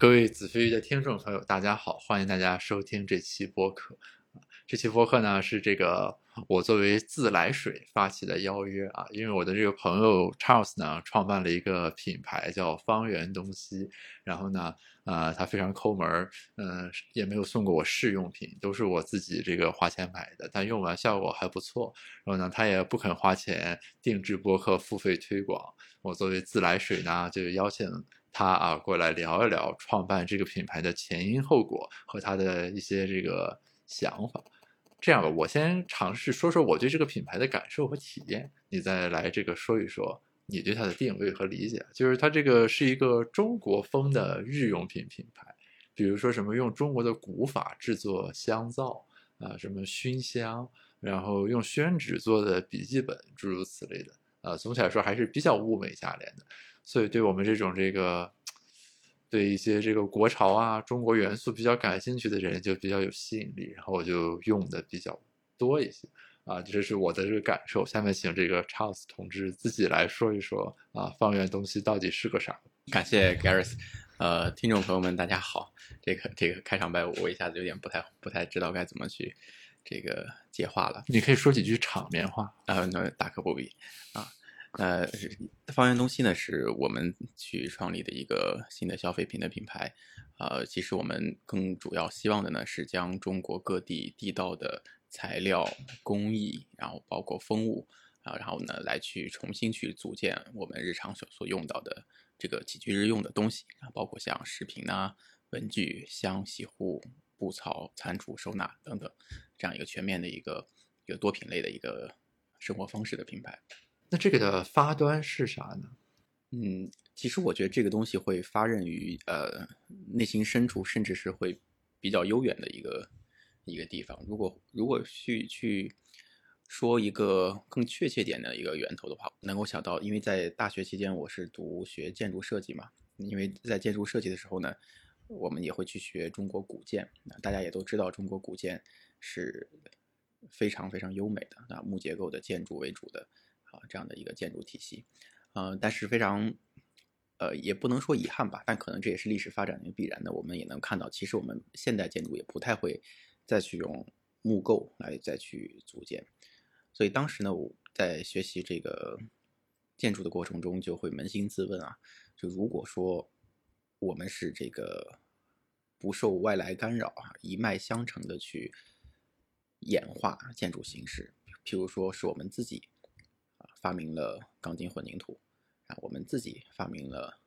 各位子非鱼的听众朋友，大家好，欢迎大家收听这期播客。这期播客呢是这个我作为自来水发起的邀约啊，因为我的这个朋友 Charles 呢创办了一个品牌叫方圆东西，然后呢，呃，他非常抠门儿，嗯、也没有送过我试用品，都是我自己这个花钱买的，但用完效果还不错。然后呢，他也不肯花钱定制播客付费推广，我作为自来水呢，就邀请他啊过来聊一聊创办这个品牌的前因后果和他的一些这个想法。这样吧，我先尝试说说我对这个品牌的感受和体验，你再来这个说一说你对它的定位和理解。就是它这个是一个中国风的日用品品牌，比如说什么用中国的古法制作香皂啊，什么熏香，然后用宣纸做的笔记本，诸如此类的。啊，总体来说还是比较物美价廉的，所以对我们这种这个对一些这个国潮啊、中国元素比较感兴趣的人就比较有吸引力，然后我就用的比较多一些啊，这是我的这个感受。下面请这个 Charles 同志自己来说一说啊，方圆东西到底是个啥？感谢 Gareth，呃，听众朋友们，大家好。这个这个开场白我一下子有点不太不太知道该怎么去这个接话了。你可以说几句场面话。啊，那大可不必啊。呃，方圆东西呢是我们去创立的一个新的消费品的品牌。呃，其实我们更主要希望的呢是将中国各地地道的材料、工艺，然后包括风物啊，然后呢来去重新去组建我们日常所所用到的这个起居日用的东西啊，包括像食品啊、文具、箱、洗护、布草、餐厨、收纳等等，这样一个全面的一个一个多品类的一个生活方式的品牌。那这个的发端是啥呢？嗯，其实我觉得这个东西会发轫于呃内心深处，甚至是会比较悠远的一个一个地方。如果如果去去说一个更确切点的一个源头的话，能够想到，因为在大学期间我是读学建筑设计嘛，因为在建筑设计的时候呢，我们也会去学中国古建。大家也都知道，中国古建是非常非常优美的，啊木结构的建筑为主的啊这样的一个建筑体系。呃，但是非常，呃，也不能说遗憾吧，但可能这也是历史发展的必然的。我们也能看到，其实我们现代建筑也不太会再去用木构来再去组建。所以当时呢，我在学习这个建筑的过程中，就会扪心自问啊，就如果说我们是这个不受外来干扰啊，一脉相承的去演化建筑形式，譬如说是我们自己。发明了钢筋混凝土，啊，我们自己发明了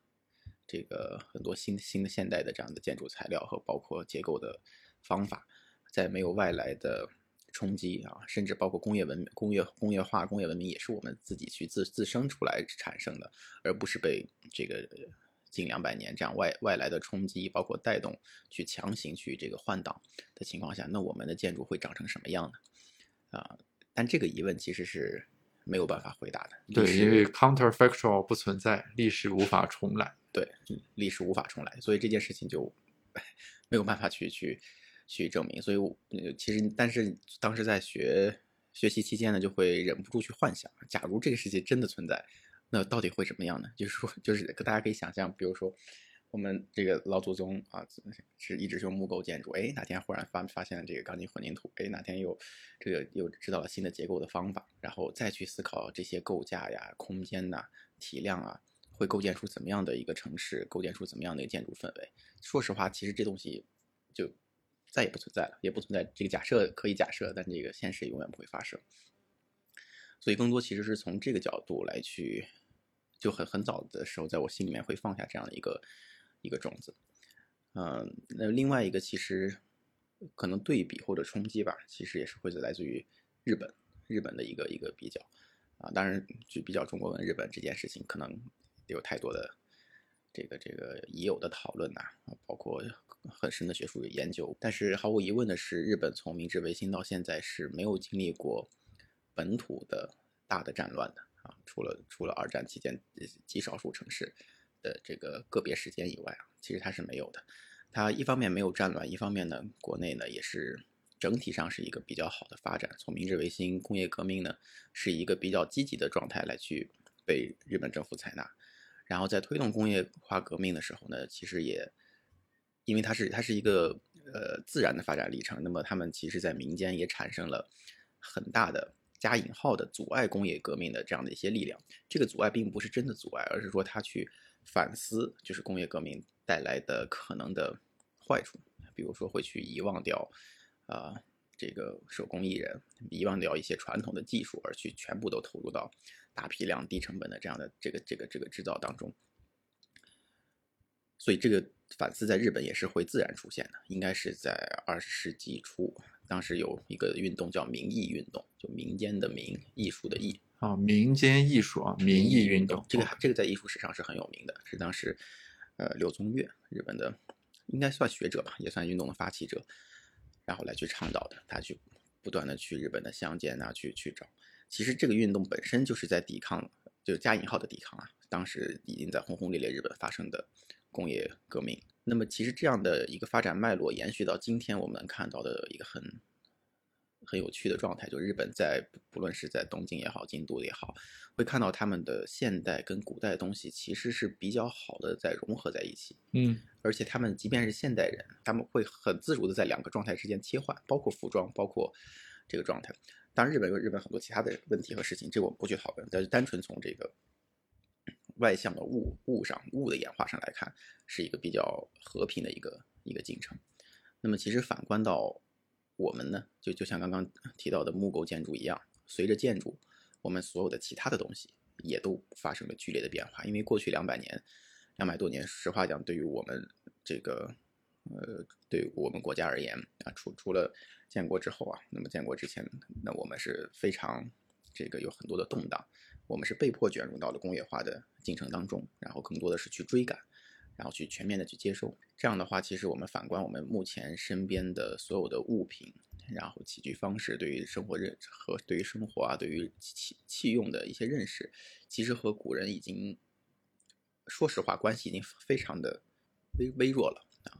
这个很多新新的现代的这样的建筑材料和包括结构的方法，在没有外来的冲击啊，甚至包括工业文明、工业工业化、工业文明也是我们自己去自自生出来产生的，而不是被这个近两百年这样外外来的冲击包括带动去强行去这个换挡的情况下，那我们的建筑会长成什么样呢？啊，但这个疑问其实是。没有办法回答的，对，因为 counterfactual 不存在，历史无法重来，对，历史无法重来，所以这件事情就没有办法去去去证明。所以，我其实，但是当时在学学习期间呢，就会忍不住去幻想，假如这个世界真的存在，那到底会怎么样呢？就是说，就是大家可以想象，比如说。我们这个老祖宗啊，是一直用木构建筑。哎，哪天忽然发发现了这个钢筋混凝土？哎，哪天又这个又知道了新的结构的方法？然后再去思考这些构架呀、空间呐、体量啊，会构建出怎么样的一个城市？构建出怎么样的一个建筑氛围？说实话，其实这东西就再也不存在了，也不存在。这个假设可以假设，但这个现实永远不会发生。所以，更多其实是从这个角度来去，就很很早的时候，在我心里面会放下这样的一个。一个种子，嗯，那另外一个其实可能对比或者冲击吧，其实也是会来自于日本，日本的一个一个比较啊。当然，去比较中国跟日本这件事情，可能有太多的这个这个已有的讨论呐，包括很深的学术研究。但是毫无疑问的是，日本从明治维新到现在是没有经历过本土的大的战乱的啊，除了除了二战期间极少数城市。的这个个别时间以外啊，其实它是没有的。它一方面没有战乱，一方面呢，国内呢也是整体上是一个比较好的发展。从明治维新工业革命呢，是一个比较积极的状态来去被日本政府采纳。然后在推动工业化革命的时候呢，其实也因为它是它是一个呃自然的发展历程，那么他们其实在民间也产生了很大的加引号的阻碍工业革命的这样的一些力量。这个阻碍并不是真的阻碍，而是说他去反思，就是工业革命带来的可能的坏处，比如说会去遗忘掉啊。这个手工艺人遗忘掉一些传统的技术，而去全部都投入到大批量、低成本的这样的这个这个这个制造当中。所以这个反思在日本也是会自然出现的，应该是在二十世纪初，当时有一个运动叫民艺运动，就民间的民，艺术的艺啊，民间艺术啊，民艺运动，这个这个在艺术史上是很有名的，是当时呃柳宗悦，日本的应该算学者吧，也算运动的发起者。然后来去倡导的，他去不断的去日本的乡间啊，去去找。其实这个运动本身就是在抵抗，就加引号的抵抗啊。当时已经在轰轰烈烈日本发生的工业革命。那么其实这样的一个发展脉络延续到今天，我们能看到的一个很。很有趣的状态，就日本在不论是在东京也好，京都也好，会看到他们的现代跟古代东西其实是比较好的在融合在一起。嗯，而且他们即便是现代人，他们会很自如的在两个状态之间切换，包括服装，包括这个状态。当然，日本有日本很多其他的问题和事情，这个我们不去讨论。但是单纯从这个外向的物物上物的演化上来看，是一个比较和平的一个一个进程。那么其实反观到。我们呢，就就像刚刚提到的木构建筑一样，随着建筑，我们所有的其他的东西也都发生了剧烈的变化。因为过去两百年、两百多年，实话讲，对于我们这个，呃，对我们国家而言啊，除除了建国之后啊，那么建国之前，那我们是非常这个有很多的动荡，我们是被迫卷入到了工业化的进程当中，然后更多的是去追赶。然后去全面的去接受，这样的话，其实我们反观我们目前身边的所有的物品，然后起居方式，对于生活认和对于生活啊，对于器器用的一些认识，其实和古人已经，说实话，关系已经非常的微微弱了啊，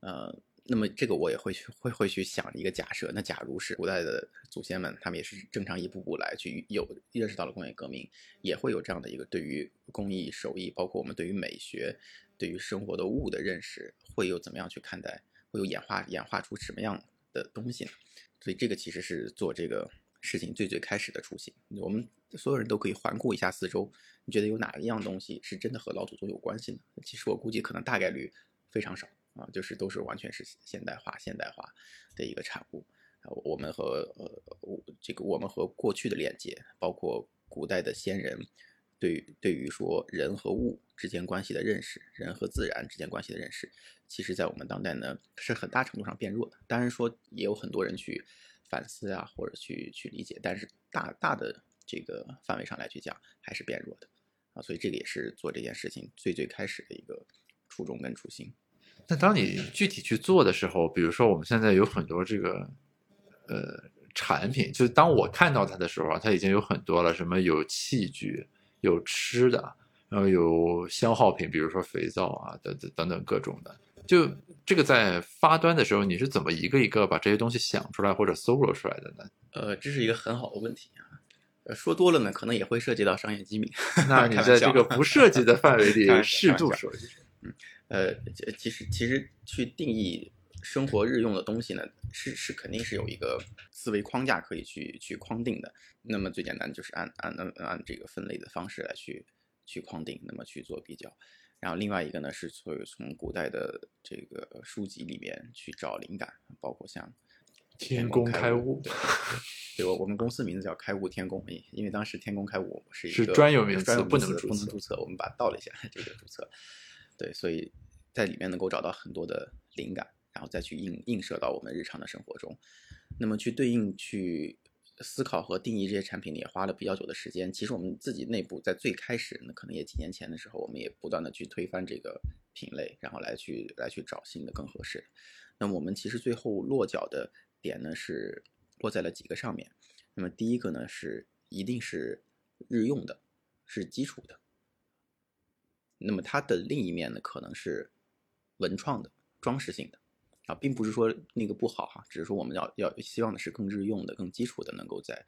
呃。那么这个我也会去会会去想一个假设，那假如是古代的祖先们，他们也是正常一步步来去有认识到了工业革命，也会有这样的一个对于工艺手艺，包括我们对于美学、对于生活的物的认识，会有怎么样去看待，会有演化演化出什么样的东西呢？所以这个其实是做这个事情最最开始的雏形。我们所有人都可以环顾一下四周，你觉得有哪一样东西是真的和老祖宗有关系呢？其实我估计可能大概率非常少。啊，就是都是完全是现代化、现代化的一个产物啊。我们和呃，这个我们和过去的链接，包括古代的先人对对于说人和物之间关系的认识，人和自然之间关系的认识，其实在我们当代呢是很大程度上变弱的。当然说也有很多人去反思啊，或者去去理解，但是大大的这个范围上来去讲，还是变弱的啊。所以这个也是做这件事情最最开始的一个初衷跟初心。那当你具体去做的时候，比如说我们现在有很多这个呃产品，就是当我看到它的时候，它已经有很多了，什么有器具、有吃的，然后有消耗品，比如说肥皂啊等等等等各种的。就这个在发端的时候，你是怎么一个一个把这些东西想出来或者搜罗出来的呢？呃，这是一个很好的问题啊。呃，说多了呢，可能也会涉及到商业机密。那你在这个不涉及的范围里 适度说一说。嗯。呃，其实其实去定义生活日用的东西呢，是是肯定是有一个思维框架可以去去框定的。那么最简单就是按按按按这个分类的方式来去去框定，那么去做比较。然后另外一个呢是从从古代的这个书籍里面去找灵感，包括像天工开物，对，我我们公司名字叫开物天工，因为当时天工开物是一个专有名词，不能不能注册，我们把它倒了一下，这个注册。对，所以在里面能够找到很多的灵感，然后再去映映射到我们日常的生活中。那么去对应去思考和定义这些产品，也花了比较久的时间。其实我们自己内部在最开始，那可能也几年前的时候，我们也不断的去推翻这个品类，然后来去来去找新的更合适的。那么我们其实最后落脚的点呢，是落在了几个上面。那么第一个呢，是一定是日用的，是基础的。那么它的另一面呢，可能是文创的、装饰性的啊，并不是说那个不好哈，只是说我们要要希望的是更日用的、更基础的，能够在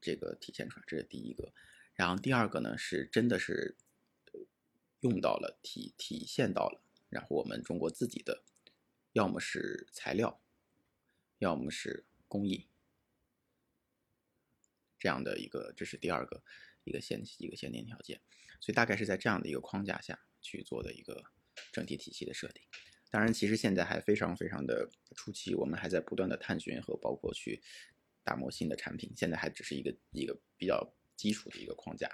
这个体现出来，这是第一个。然后第二个呢，是真的是用到了、体体现到了然后我们中国自己的，要么是材料，要么是工艺，这样的一个，这是第二个一个限一个限定条件，所以大概是在这样的一个框架下去做的一个整体体系的设定。当然，其实现在还非常非常的初期，我们还在不断的探寻和包括去打磨新的产品，现在还只是一个一个比较基础的一个框架，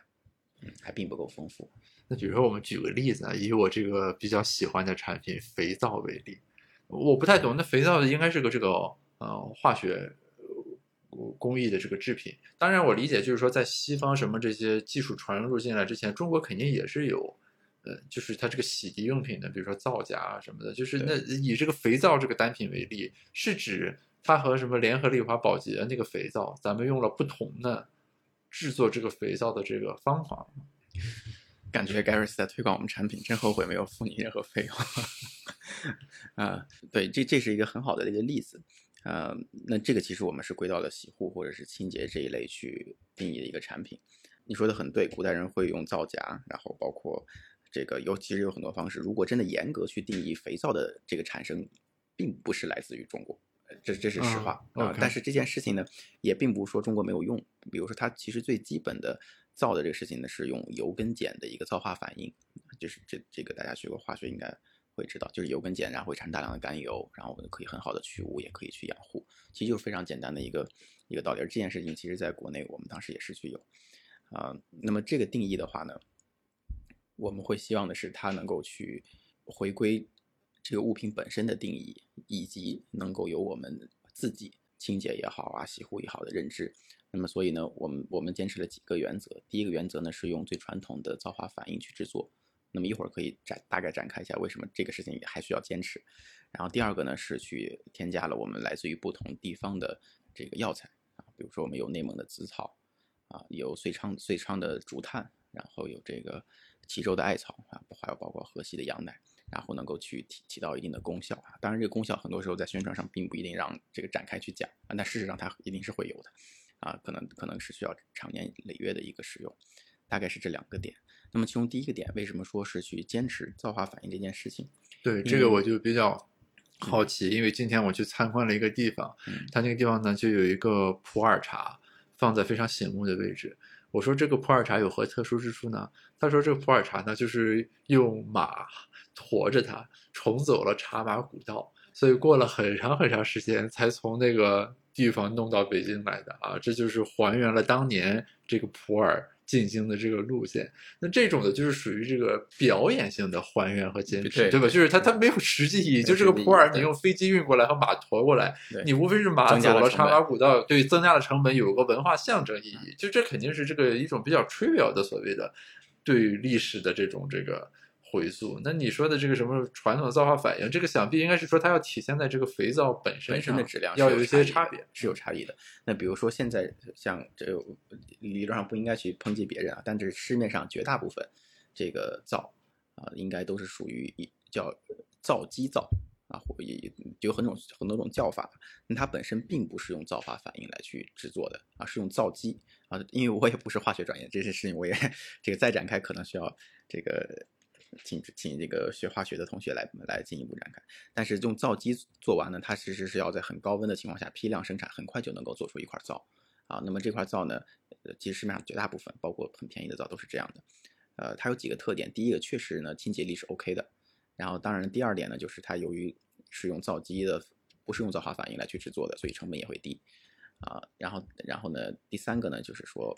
嗯，还并不够丰富。那比如说，我们举个例子啊，以我这个比较喜欢的产品肥皂为例，我不太懂，那肥皂应该是个这个呃化学工艺的这个制品。当然，我理解就是说，在西方什么这些技术传入进来之前，中国肯定也是有。呃，就是它这个洗涤用品的，比如说皂荚啊什么的，就是那以这个肥皂这个单品为例，是指它和什么联合利华、宝洁那个肥皂，咱们用了不同的制作这个肥皂的这个方法？感觉 Gary 在推广我们产品，真后悔没有付你任何费用。啊，对，这这是一个很好的一个例子。呃，那这个其实我们是归到了洗护或者是清洁这一类去定义的一个产品。你说的很对，古代人会用皂荚，然后包括。这个尤其是有很多方式，如果真的严格去定义肥皂的这个产生，并不是来自于中国，这这是实话啊。但是这件事情呢，也并不是说中国没有用。比如说，它其实最基本的皂的这个事情呢，是用油跟碱的一个皂化反应，就是这这个大家学过化学应该会知道，就是油跟碱，然后会产生大量的甘油，然后我们可以很好的去污，也可以去养护，其实就是非常简单的一个一个道理。而这件事情其实在国内我们当时也是去有啊。那么这个定义的话呢？我们会希望的是，它能够去回归这个物品本身的定义，以及能够有我们自己清洁也好啊、洗护也好的认知。那么，所以呢，我们我们坚持了几个原则。第一个原则呢，是用最传统的皂化反应去制作。那么一会儿可以展大概展开一下为什么这个事情还需要坚持。然后第二个呢，是去添加了我们来自于不同地方的这个药材啊，比如说我们有内蒙的紫草啊，有遂昌遂昌的竹炭，然后有这个。齐州的艾草啊，还有包括河西的羊奶，然后能够去起起到一定的功效啊。当然，这个功效很多时候在宣传上并不一定让这个展开去讲啊，但事实上它一定是会有的啊，可能可能是需要长年累月的一个使用，大概是这两个点。那么其中第一个点，为什么说是去坚持造化反应这件事情？对这个我就比较好奇，因为今天我去参观了一个地方，它那个地方呢就有一个普洱茶放在非常醒目的位置。我说这个普洱茶有何特殊之处呢？他说这个普洱茶呢，就是用马驮着它重走了茶马古道，所以过了很长很长时间才从那个地方弄到北京来的啊！这就是还原了当年这个普洱。进京的这个路线，那这种的就是属于这个表演性的还原和坚持，对吧？就是它它没有实际意义，就这个普洱你用飞机运过来和马驮过来，你无非是马走了茶马古道，对，增加了成本，有个文化象征意义，就这肯定是这个一种比较 trivial 的所谓的对于历史的这种这个。回溯，那你说的这个什么传统的皂化反应，这个想必应该是说它要体现在这个肥皂本身本身的质量要有一些差别，是有差异的。那比如说现在像这理论上不应该去抨击别人啊，但这市面上绝大部分这个皂啊，应该都是属于一叫皂基皂啊，或也有很多种很多种叫法。那它本身并不是用皂化反应来去制作的啊，是用皂基啊。因为我也不是化学专业，这些事情我也 这个再展开可能需要这个。请请这个学化学的同学来来进一步展开，但是用皂基做完呢，它其实是要在很高温的情况下批量生产，很快就能够做出一块皂啊。那么这块皂呢，其实市面上绝大部分，包括很便宜的皂都是这样的。呃，它有几个特点，第一个确实呢清洁力是 OK 的，然后当然第二点呢就是它由于是用皂基的，不是用皂化反应来去制作的，所以成本也会低啊。然后然后呢第三个呢就是说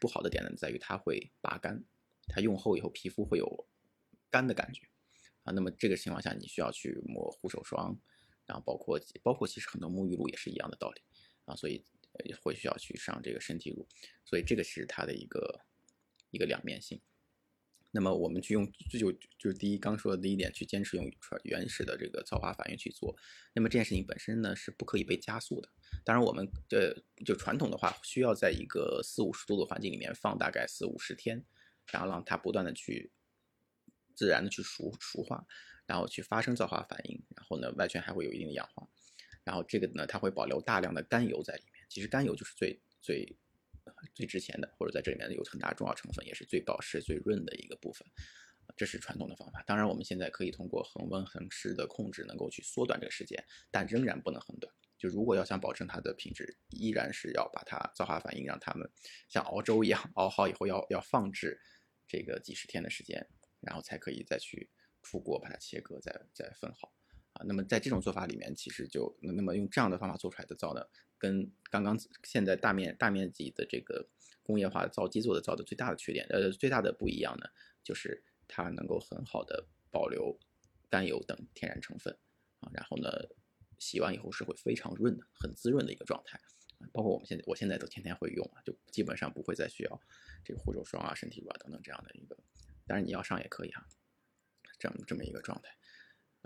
不好的点呢在于它会拔干，它用后以后皮肤会有。干的感觉啊，那么这个情况下你需要去抹护手霜，然后包括包括其实很多沐浴露也是一样的道理啊，所以会需要去上这个身体乳，所以这个是它的一个一个两面性。那么我们去用这就就是第一刚说的第一点，去坚持用原始的这个皂化反应去做，那么这件事情本身呢是不可以被加速的。当然我们呃就传统的话，需要在一个四五十度的环境里面放大概四五十天，然后让它不断的去。自然的去熟熟化，然后去发生皂化反应，然后呢，外圈还会有一定的氧化，然后这个呢，它会保留大量的甘油在里面。其实甘油就是最最最值钱的，或者在这里面有很大重要成分，也是最保湿、最润的一个部分。这是传统的方法。当然，我们现在可以通过恒温恒湿的控制，能够去缩短这个时间，但仍然不能很短。就如果要想保证它的品质，依然是要把它造化反应让它们像熬粥一样 熬好以后，要要放置这个几十天的时间，然后才可以再去出锅把它切割，再再分好。啊，那么在这种做法里面，其实就那么用这样的方法做出来的皂呢，跟刚刚现在大面大面积的这个工业化皂基做的皂的最大的缺点，呃，最大的不一样呢，就是它能够很好的保留甘油等天然成分啊，然后呢，洗完以后是会非常润的，很滋润的一个状态。包括我们现在，我现在都天天会用啊，就基本上不会再需要这个护手霜啊、身体乳啊等等这样的一个，当然你要上也可以啊，这么这么一个状态，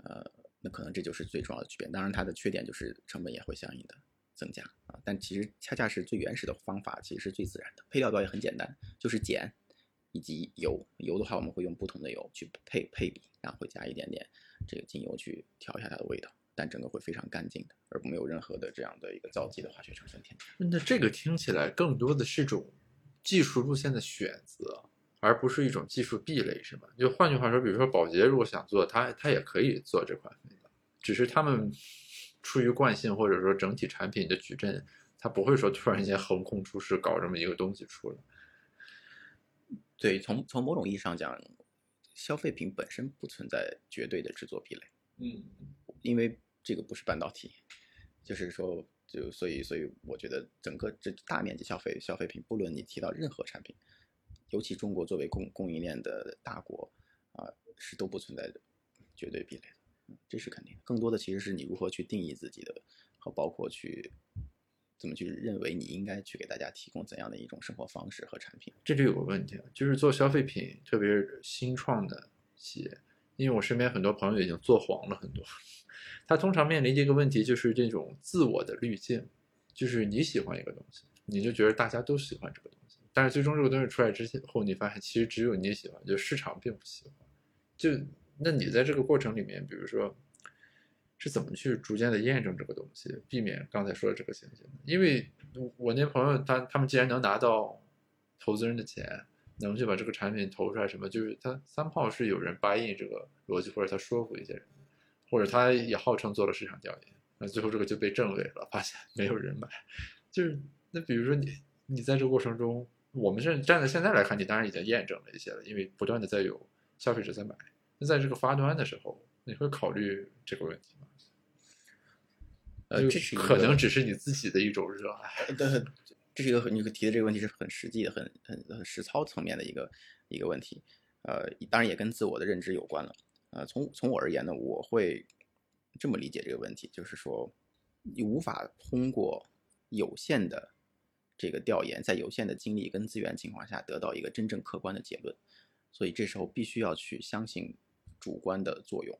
呃。那可能这就是最重要的区别。当然，它的缺点就是成本也会相应的增加啊。但其实恰恰是最原始的方法，其实是最自然的。配料表也很简单，就是碱以及油。油的话，我们会用不同的油去配配比，然后会加一点点这个精油去调一下它的味道。但整个会非常干净的，而没有任何的这样的一个皂基的化学成分添加。那这个听起来更多的是种技术路线的选择。而不是一种技术壁垒，是吗？就换句话说，比如说宝洁如果想做，它它也可以做这款肥皂，只是他们出于惯性或者说整体产品的矩阵，它不会说突然间横空出世搞这么一个东西出来。对，从从某种意义上讲，消费品本身不存在绝对的制作壁垒。嗯，因为这个不是半导体，就是说，就所以所以我觉得整个这大面积消费消费品，不论你提到任何产品。尤其中国作为供供应链的大国，啊，是都不存在的绝对壁垒的，这是肯定的。更多的其实是你如何去定义自己的，和包括去怎么去认为你应该去给大家提供怎样的一种生活方式和产品。这就有个问题了，就是做消费品，特别是新创的企业，因为我身边很多朋友已经做黄了很多，他通常面临这个问题就是这种自我的滤镜，就是你喜欢一个东西，你就觉得大家都喜欢这个东西。但是最终这个东西出来之后，你发现其实只有你喜欢，就市场并不喜欢。就那你在这个过程里面，比如说是怎么去逐渐的验证这个东西，避免刚才说的这个情形？因为我那朋友他他们既然能拿到投资人的钱，能去把这个产品投出来，什么就是他三炮是有人 buy in 这个逻辑，或者他说服一些人，或者他也号称做了市场调研，那最后这个就被证伪了，发现没有人买。就是那比如说你你在这个过程中。我们是站在现在来看，你当然已经验证了一些了，因为不断的在有消费者在买。那在这个发端的时候，你会考虑这个问题吗？呃，这是可能只是你自己的一种热爱。对，这是一个你提的这个问题是很实际的、很很很实操层面的一个一个问题。呃，当然也跟自我的认知有关了。呃，从从我而言呢，我会这么理解这个问题，就是说，你无法通过有限的。这个调研在有限的精力跟资源情况下得到一个真正客观的结论，所以这时候必须要去相信主观的作用。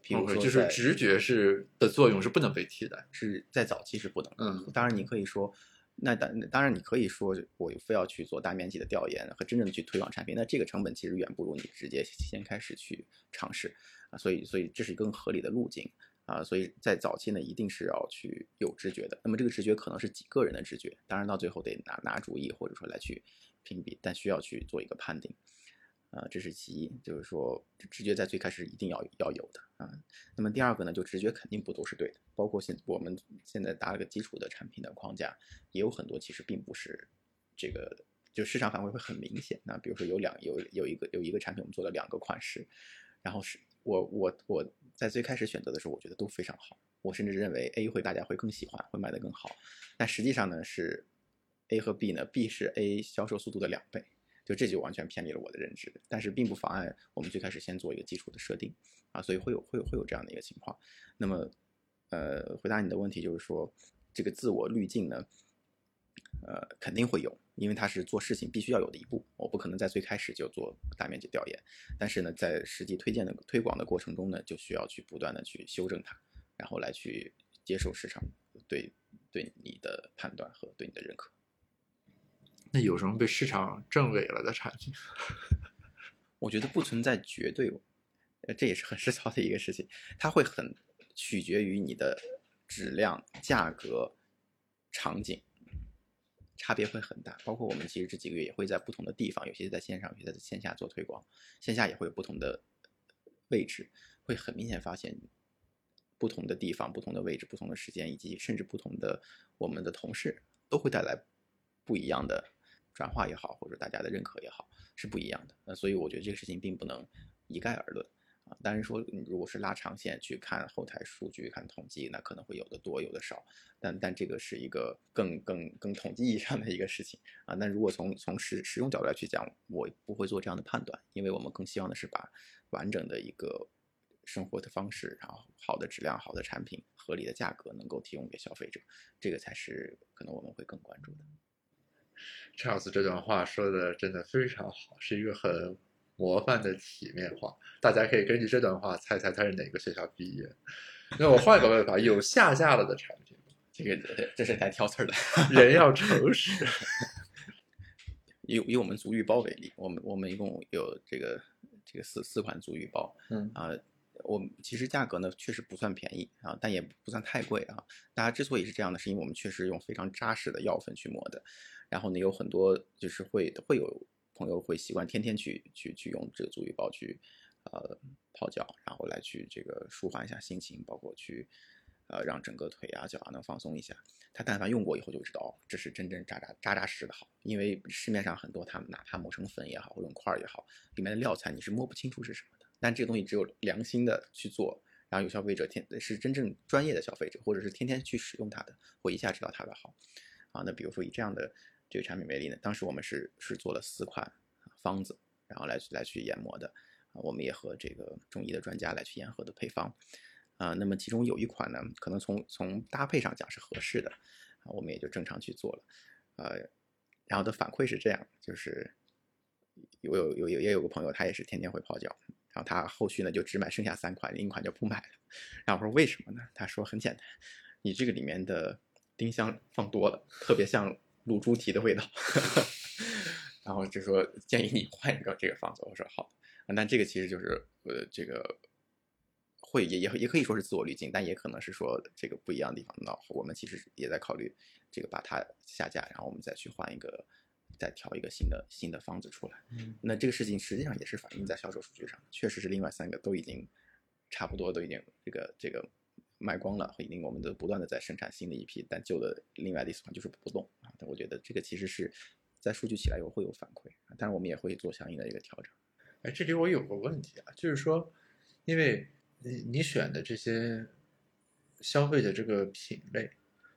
比如说，就是直觉是的作用是不能被替代，是在早期是不能。嗯，当然你可以说，那当当然你可以说，我非要去做大面积的调研和真正的去推广产品，那这个成本其实远不如你直接先开始去尝试啊。所以，所以这是更合理的路径。啊，所以在早期呢，一定是要去有直觉的。那么这个直觉可能是几个人的直觉，当然到最后得拿拿主意，或者说来去评比，但需要去做一个判定。啊，这是其一，就是说直觉在最开始一定要要有的啊。那么第二个呢，就直觉肯定不都是对的，包括现我们现在搭了个基础的产品的框架，也有很多其实并不是这个，就市场反馈会很明显。那比如说有两有有一个有一个产品，我们做了两个款式，然后是我我我。在最开始选择的时候，我觉得都非常好。我甚至认为 A 会大家会更喜欢，会卖得更好。但实际上呢，是 A 和 B 呢，B 是 A 销售速度的两倍，就这就完全偏离了我的认知。但是并不妨碍我们最开始先做一个基础的设定啊，所以会有会有会有这样的一个情况。那么，呃，回答你的问题就是说，这个自我滤镜呢？呃，肯定会有，因为它是做事情必须要有的一步，不可能在最开始就做大面积调研，但是呢，在实际推荐的推广的过程中呢，就需要去不断的去修正它，然后来去接受市场对对你的判断和对你的认可。那有什么被市场证伪了的产品？我觉得不存在绝对，呃，这也是很实操的一个事情，它会很取决于你的质量、价格、场景。差别会很大。包括我们其实这几个月也会在不同的地方，有些在线上，有些在线下做推广，线下也会有不同的位置，会很明显发现不同的地方、不同的位置、不同的时间，以及甚至不同的我们的同事都会带来不一样的转化也好，或者大家的认可也好，是不一样的。那所以我觉得这个事情并不能一概而论。啊，当然说，如果是拉长线去看后台数据、看统计，那可能会有的多，有的少。但但这个是一个更更更统计意义上的一个事情啊。那如果从从实使用角度来去讲，我不会做这样的判断，因为我们更希望的是把完整的一个生活的方式，然后好的质量、好的产品、合理的价格能够提供给消费者，这个才是可能我们会更关注的。Charles 这段话说的真的非常好，是一个很。模范的体面话，大家可以根据这段话猜猜他是哪个学校毕业。那我换个问法，有下架了的产品，这个这是来挑刺儿的。人要诚实。以以我们足浴包为例，我们我们一共有这个这个四四款足浴包，嗯啊，我其实价格呢确实不算便宜啊，但也不算太贵啊。大家之所以是这样的，是因为我们确实用非常扎实的药粉去磨的，然后呢有很多就是会会有。朋友会习惯天天去去去用这个足浴包去，呃泡脚，然后来去这个舒缓一下心情，包括去，呃让整个腿啊脚啊能放松一下。他但凡用过以后就知道，这是真正扎扎扎扎实实的好。因为市面上很多他们哪怕磨成粉也好，或用块儿也好，里面的料材你是摸不清楚是什么的。但这个东西只有良心的去做，然后有消费者天是真正专业的消费者，或者是天天去使用它的，会一下知道它的好。啊，那比如说以这样的。这个产品为例呢，当时我们是是做了四款方子，然后来来去研磨的，啊，我们也和这个中医的专家来去研合的配方，啊，那么其中有一款呢，可能从从搭配上讲是合适的，啊，我们也就正常去做了，呃，然后的反馈是这样，就是有有有也有个朋友，他也是天天会泡脚，然后他后续呢就只买剩下三款，另一款就不买了，然后我说为什么呢？他说很简单，你这个里面的丁香放多了，特别像。卤猪蹄的味道，然后就说建议你换一个这个方子。我说好，但这个其实就是呃这个会也也也可以说是自我滤镜，但也可能是说这个不一样的地方。那我们其实也在考虑这个把它下架，然后我们再去换一个，再调一个新的新的方子出来。嗯，那这个事情实际上也是反映在销售数据上，确实是另外三个都已经差不多都已经这个这个。卖光了，已经我们都不断的在生产新的一批，但旧的另外的一款就是不动啊。但我觉得这个其实是在数据起来以后会有反馈，但是我们也会做相应的一个调整。哎，这里我有个问题啊，就是说，因为你你选的这些消费的这个品类，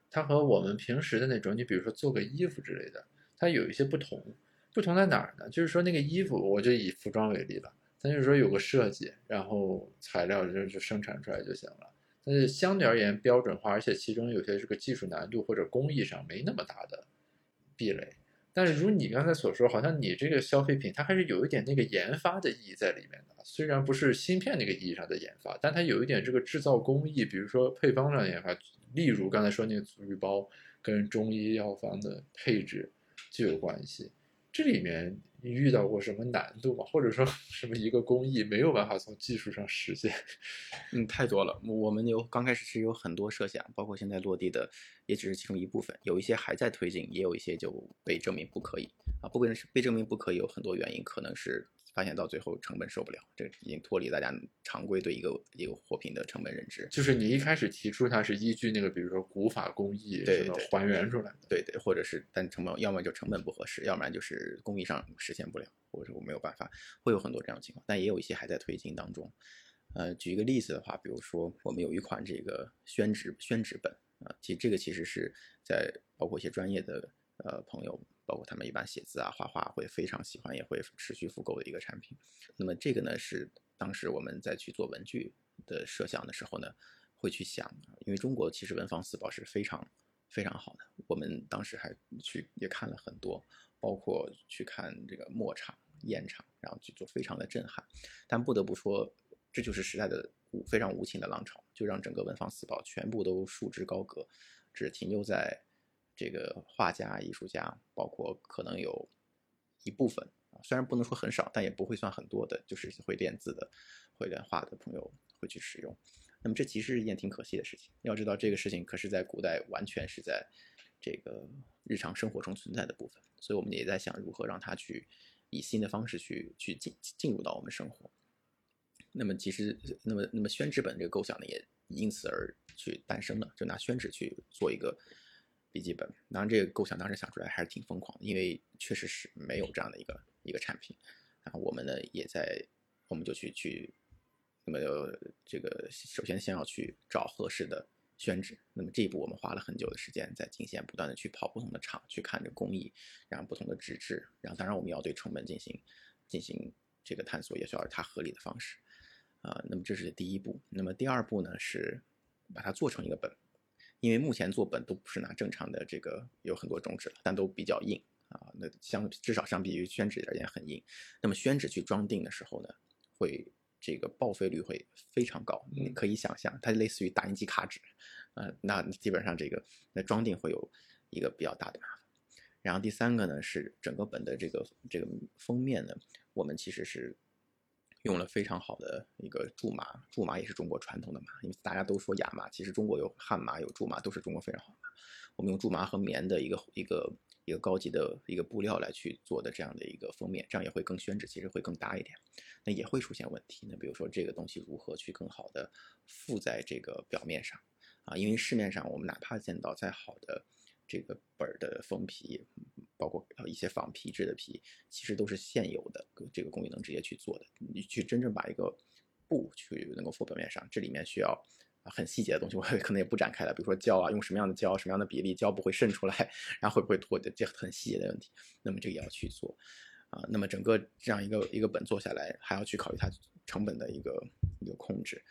它和我们平时的那种，你比如说做个衣服之类的，它有一些不同。不同在哪儿呢？就是说那个衣服，我就以服装为例吧，咱就是说有个设计，然后材料就就生产出来就行了。但是相对而言标准化，而且其中有些这个技术难度或者工艺上没那么大的壁垒。但是如你刚才所说，好像你这个消费品它还是有一点那个研发的意义在里面的。虽然不是芯片那个意义上的研发，但它有一点这个制造工艺，比如说配方上研发。例如刚才说那个足浴包跟中医药方的配置就有关系。这里面。遇到过什么难度吗？或者说 什么一个工艺没有办法从技术上实现？嗯，太多了。我们有刚开始是有很多设想，包括现在落地的，也只是其中一部分。有一些还在推进，也有一些就被证明不可以啊。不管是被证明不可以，有很多原因，可能是。发现到最后成本受不了，这已经脱离大家常规对一个一个货品的成本认知。就是你一开始提出它是依据那个，比如说古法工艺对还原出来的，对对，或者是但成本要么就成本不合适，要不然就是工艺上实现不了，或者我没有办法，会有很多这样的情况。但也有一些还在推进当中。呃，举一个例子的话，比如说我们有一款这个宣纸宣纸本啊，其实这个其实是在包括一些专业的呃朋友。包括他们一般写字啊、画画会非常喜欢，也会持续复购的一个产品。那么这个呢，是当时我们在去做文具的设想的时候呢，会去想，因为中国其实文房四宝是非常非常好的。我们当时还去也看了很多，包括去看这个墨厂、砚厂，然后去做非常的震撼。但不得不说，这就是时代的无非常无情的浪潮，就让整个文房四宝全部都束之高阁，只停留在。这个画家、艺术家，包括可能有一部分啊，虽然不能说很少，但也不会算很多的，就是会练字的、会练画的朋友会去使用。那么这其实是一件挺可惜的事情。要知道，这个事情可是在古代完全是在这个日常生活中存在的部分，所以我们也在想如何让它去以新的方式去去进进入到我们生活。那么其实，那么那么宣纸本这个构想呢，也因此而去诞生了，就拿宣纸去做一个笔记本。当然，这个构想当时想出来还是挺疯狂的，因为确实是没有这样的一个一个产品。然后我们呢也在，我们就去去，那么这个首先先要去找合适的。宣纸，那么这一步我们花了很久的时间，在进线不断的去跑不同的厂，去看这工艺，然后不同的纸质，然后当然我们要对成本进行进行这个探索，也需要它合理的方式，啊，那么这是第一步。那么第二步呢是把它做成一个本，因为目前做本都不是拿正常的这个有很多种纸了，但都比较硬啊，那相至少相比于宣纸而言很硬。那么宣纸去装订的时候呢，会。这个报废率会非常高，你可以想象，它类似于打印机卡纸，呃，那基本上这个那装订会有一个比较大的麻烦。然后第三个呢是整个本的这个这个封面呢，我们其实是用了非常好的一个苎麻，苎麻也是中国传统的麻，因为大家都说亚麻，其实中国有汉麻有苎麻，都是中国非常好的麻。我们用苎麻和棉的一个一个。一个高级的一个布料来去做的这样的一个封面，这样也会更宣纸，其实会更搭一点。那也会出现问题。那比如说这个东西如何去更好的附在这个表面上啊？因为市面上我们哪怕见到再好的这个本儿的封皮，包括一些仿皮质的皮，其实都是现有的这个工艺能直接去做的。你去真正把一个布去能够覆表面上，这里面需要。很细节的东西，我可能也不展开了。比如说胶啊，用什么样的胶，什么样的比例，胶不会渗出来，然后会不会脱的，这很细节的问题。那么这个也要去做啊。那么整个这样一个一个本做下来，还要去考虑它成本的一个一个控制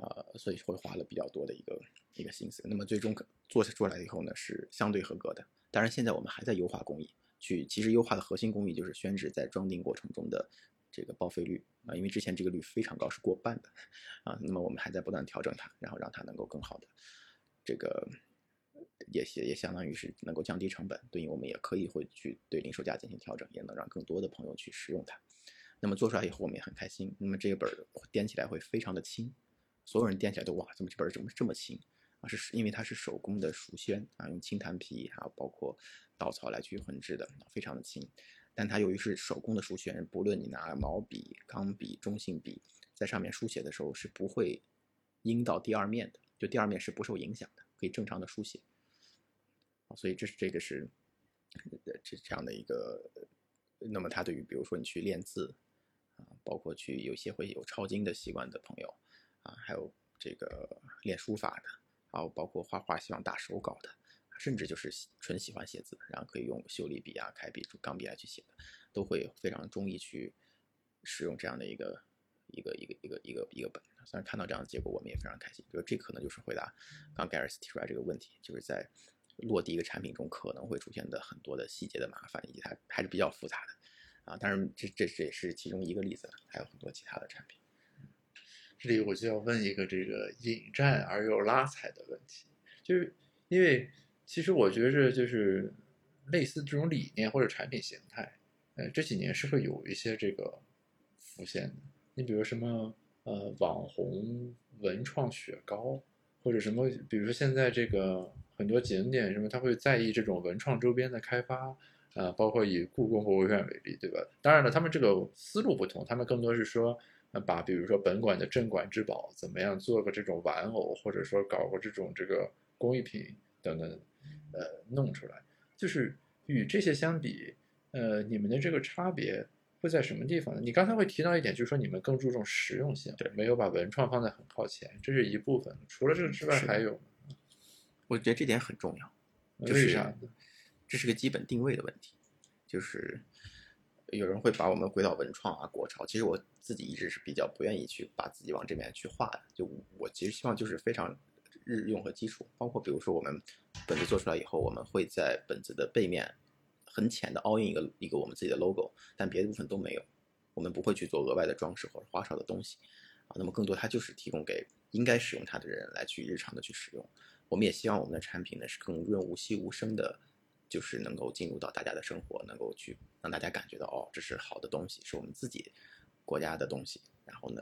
呃，所以会花了比较多的一个一个心思。那么最终做出来以后呢，是相对合格的。当然，现在我们还在优化工艺，去其实优化的核心工艺就是宣纸在装订过程中的。这个报废率啊，因为之前这个率非常高，是过半的啊。那么我们还在不断调整它，然后让它能够更好的，这个也也也相当于是能够降低成本。对应我们也可以会去对零售价进行调整，也能让更多的朋友去使用它。那么做出来以后，我们也很开心。那么这个本掂起来会非常的轻，所有人掂起来都哇，怎么这本怎么这么轻啊？是因为它是手工的熟宣啊，用青檀皮还有包括稻草来去混制的，非常的轻。但它由于是手工的书宣，不论你拿毛笔、钢笔、中性笔在上面书写的时候，是不会阴到第二面的，就第二面是不受影响的，可以正常的书写。所以这是这个是这这样的一个。那么它对于比如说你去练字啊，包括去有些会有抄经的习惯的朋友啊，还有这个练书法的，还有包括画画希望打手稿的。甚至就是纯喜欢写字，然后可以用修理笔啊、开笔、钢笔来去写的，都会非常中意去使用这样的一个一个一个一个一个一个本。虽然看到这样的结果，我们也非常开心。就这可能就是回答刚盖尔斯提出来这个问题，就是在落地一个产品中可能会出现的很多的细节的麻烦，以及它还是比较复杂的啊。当然，这这这也是其中一个例子，还有很多其他的产品。这里我就要问一个这个引战而又拉踩的问题，就是因为。其实我觉着就是类似这种理念或者产品形态，呃，这几年是会有一些这个浮现的。你比如什么呃网红文创雪糕，或者什么，比如说现在这个很多景点什么，他会在意这种文创周边的开发，呃，包括以故宫博物院为例，对吧？当然了，他们这个思路不同，他们更多是说，把比如说本馆的镇馆之宝怎么样做个这种玩偶，或者说搞个这种这个工艺品等等。呃，弄出来，就是与这些相比，呃，你们的这个差别会在什么地方呢？你刚才会提到一点，就是说你们更注重实用性，对，没有把文创放在很靠前，这是一部分。除了这个之外，还有？我觉得这点很重要。为啥？这是个基本定位的问题。就是有人会把我们归到文创啊、国潮，其实我自己一直是比较不愿意去把自己往这边去画的。就我其实希望就是非常。日用和基础，包括比如说我们本子做出来以后，我们会在本子的背面很浅的凹印一个一个我们自己的 logo，但别的部分都没有。我们不会去做额外的装饰或者花哨的东西啊。那么更多它就是提供给应该使用它的人来去日常的去使用。我们也希望我们的产品呢是更润物细无声的，就是能够进入到大家的生活，能够去让大家感觉到哦，这是好的东西，是我们自己国家的东西。然后呢？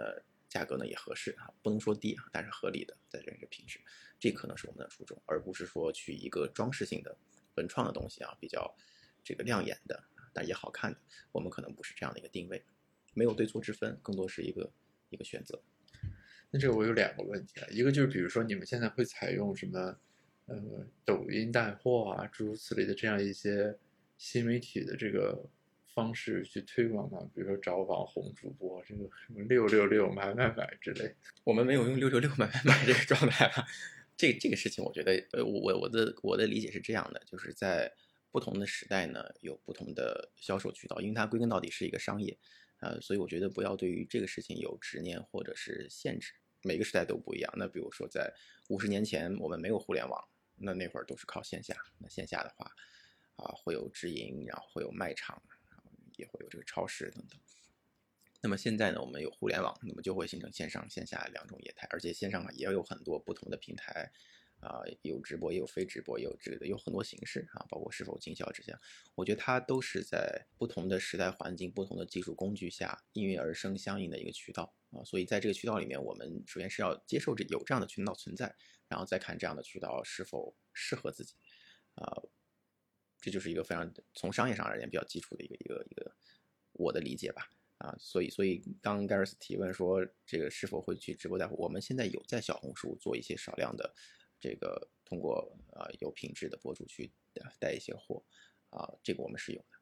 价格呢也合适啊，不能说低啊，但是合理的，在这个品质，这可能是我们的初衷，而不是说去一个装饰性的文创的东西啊，比较这个亮眼的，但也好看的，我们可能不是这样的一个定位，没有对错之分，更多是一个一个选择。那这个我有两个问题啊，一个就是比如说你们现在会采用什么，呃，抖音带货啊，诸如此类的这样一些新媒体的这个方式去推广嘛？比如说找网红主播，这个什么六六六买买买之类。我们没有用六六六买买买这个状态啊，这这个事情我觉得，呃，我我的我的理解是这样的，就是在不同的时代呢，有不同的销售渠道，因为它归根到底是一个商业。呃，所以我觉得不要对于这个事情有执念或者是限制。每个时代都不一样。那比如说，在五十年前，我们没有互联网，那那会儿都是靠线下。那线下的话，啊，会有直营，然后会有卖场，也会有这个超市等等。那么现在呢，我们有互联网，那么就会形成线上线下两种业态，而且线上也有很多不同的平台。啊，有直播，也有非直播，也有这个有很多形式啊，包括是否经销这些，我觉得它都是在不同的时代环境、不同的技术工具下应运而生相应的一个渠道啊。所以在这个渠道里面，我们首先是要接受这有这样的渠道存在，然后再看这样的渠道是否适合自己啊。这就是一个非常从商业上而言比较基础的一个一个一个我的理解吧啊。所以所以当盖尔斯提问说这个是否会去直播带货，我们现在有在小红书做一些少量的。这个通过啊有品质的博主去带一些货啊，这个我们是有的，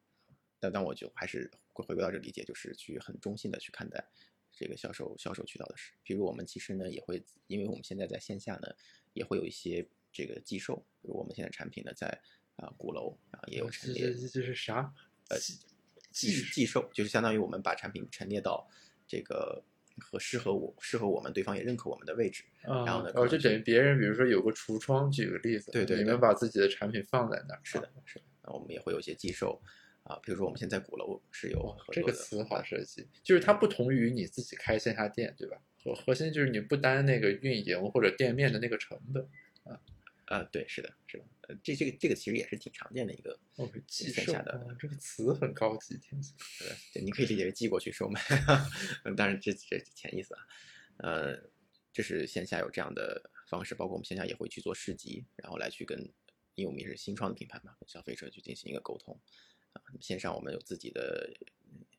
但但我就还是会回归到这理解，就是去很中性的去看待这个销售销售渠道的事。比如我们其实呢也会，因为我们现在在线下呢也会有一些这个寄售，比如我们现在产品呢在啊鼓楼啊也有陈列，这是啥？呃，寄寄售就是相当于我们把产品陈列到这个。和适合我、适合我们，对方也认可我们的位置，然后呢，哦，就等于别人，比如说有个橱窗，举个例子，对对，你们把自己的产品放在那儿，是的，是的，那我们也会有一些寄售，啊，比如说我们现在鼓楼是有这个词好设计，就是它不同于你自己开线下店，对吧？核核心就是你不担那个运营或者店面的那个成本，啊。啊，对，是的，是的，呃，这这个这个其实也是挺常见的一个线下的，这个词很高级，听起来，对，你可以理解为寄过去售卖，当然这这潜意思啊，呃，这是线下有这样的方式，包括我们线下也会去做市集，然后来去跟，因为我们也是新创的品牌嘛，跟消费者去进行一个沟通，啊，线上我们有自己的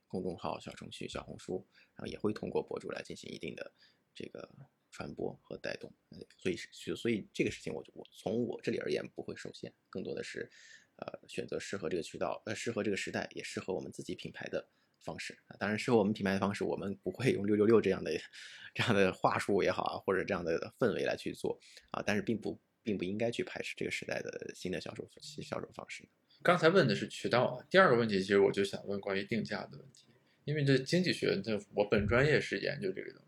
公众号、小程序、小红书，然后也会通过博主来进行一定的这个。传播和带动，所以是所以这个事情，我就我从我这里而言不会受限，更多的是，呃，选择适合这个渠道，呃，适合这个时代，也适合我们自己品牌的方式啊。当然，适合我们品牌的方式，我们不会用六六六这样的这样的话术也好啊，或者这样的氛围来去做啊。但是，并不并不应该去排斥这个时代的新的销售销售方式。刚才问的是渠道啊，第二个问题，其实我就想问关于定价的问题，因为这经济学，这我本专业是研究这个东西。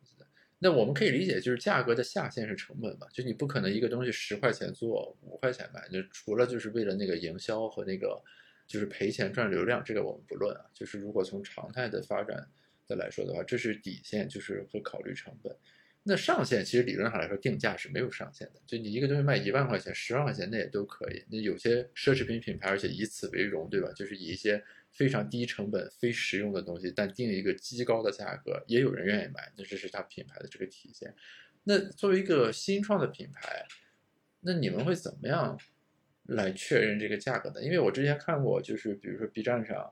那我们可以理解，就是价格的下限是成本嘛？就你不可能一个东西十块钱做五块钱卖，就除了就是为了那个营销和那个就是赔钱赚流量，这个我们不论啊。就是如果从常态的发展的来说的话，这是底线，就是会考虑成本。那上限其实理论上来说定价是没有上限的，就你一个东西卖一万块钱、十万块钱那也都可以。那有些奢侈品品牌，而且以此为荣，对吧？就是以一些。非常低成本、非实用的东西，但定一个极高的价格，也有人愿意买，那这是它品牌的这个体现。那作为一个新创的品牌，那你们会怎么样来确认这个价格呢？因为我之前看过，就是比如说 B 站上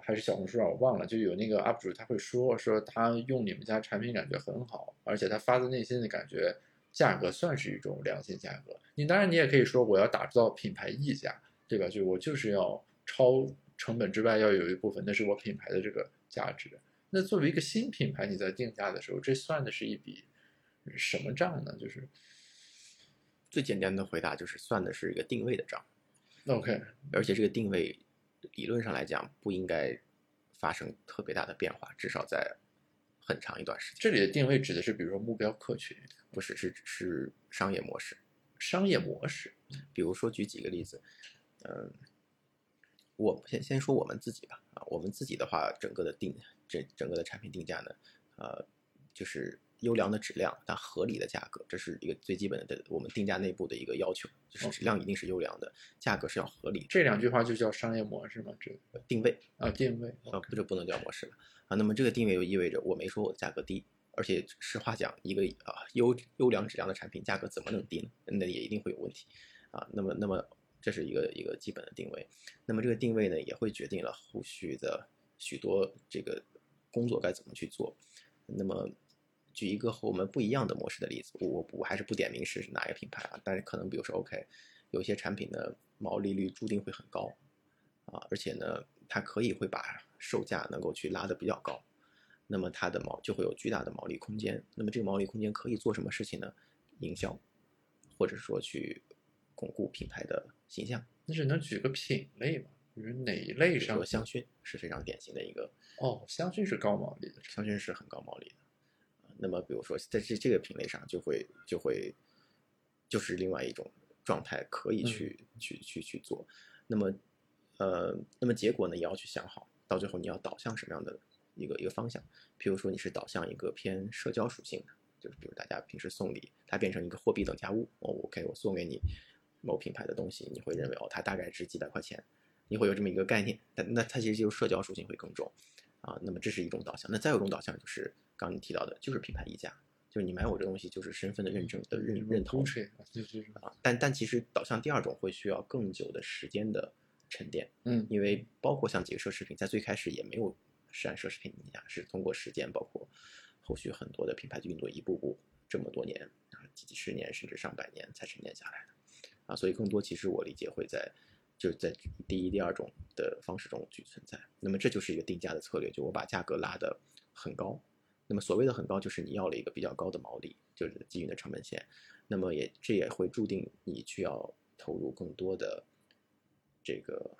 还是小红书上，我忘了，就有那个 UP 主他会说说他用你们家产品感觉很好，而且他发自内心的感觉价格算是一种良心价格。你当然你也可以说我要打造品牌溢价，对吧？就我就是要超。成本之外要有一部分，那是我品牌的这个价值。那作为一个新品牌，你在定价的时候，这算的是一笔什么账呢？就是最简单的回答就是算的是一个定位的账。OK，而且这个定位理论上来讲不应该发生特别大的变化，至少在很长一段时间。这里的定位指的是，比如说目标客群，不是是是商业模式。商业模式，比如说举几个例子，嗯。我先先说我们自己吧，啊，我们自己的话，整个的定这整个的产品定价呢，呃，就是优良的质量，但合理的价格，这是一个最基本的我们定价内部的一个要求，就是质量一定是优良的，价格是要合理。这两句话就叫商业模式吗？这个定位啊，定位啊，不就不能叫模式了啊？那么这个定位就意味着我没说我的价格低，而且实话讲，一个啊优优良质量的产品价格怎么能低呢？那也一定会有问题啊。那么那么。这是一个一个基本的定位。那么这个定位呢，也会决定了后续的许多这个工作该怎么去做。那么举一个和我们不一样的模式的例子，我我还是不点名是哪一个品牌啊，但是可能比如说 OK，有些产品的毛利率注定会很高啊，而且呢，它可以会把售价能够去拉得比较高，那么它的毛就会有巨大的毛利空间。那么这个毛利空间可以做什么事情呢？营销，或者说去。巩固品牌的形象，那只能举个品类吗？比如哪一类上？香薰是非常典型的一个哦，香薰是高毛利的，香薰是很高毛利的。那么，比如说在这这个品类上，就会就会就是另外一种状态，可以去去去去做。那么，呃，那么结果呢，也要去想好，到最后你要导向什么样的一个一个方向？譬如说，你是导向一个偏社交属性的，就是比如大家平时送礼，它变成一个货币等价物。哦，OK，我送给你。某品牌的东西，你会认为哦，它大概值几百块钱，你会有这么一个概念。但那它其实就是社交属性会更重啊。那么这是一种导向。那再有一种导向就是刚刚你提到的，就是品牌溢价，就是你买我这东西就是身份的认证的认认同啊。但但其实导向第二种会需要更久的时间的沉淀，嗯，因为包括像几个奢侈品，在最开始也没有是按奢侈品溢价，是通过时间，包括后续很多的品牌运作，一步步这么多年啊，几几十年甚至上百年才沉淀下来的。啊，所以更多其实我理解会在，就是在第一、第二种的方式中去存在。那么这就是一个定价的策略，就我把价格拉得很高。那么所谓的很高，就是你要了一个比较高的毛利，就是基于你的成本线。那么也这也会注定你需要投入更多的这个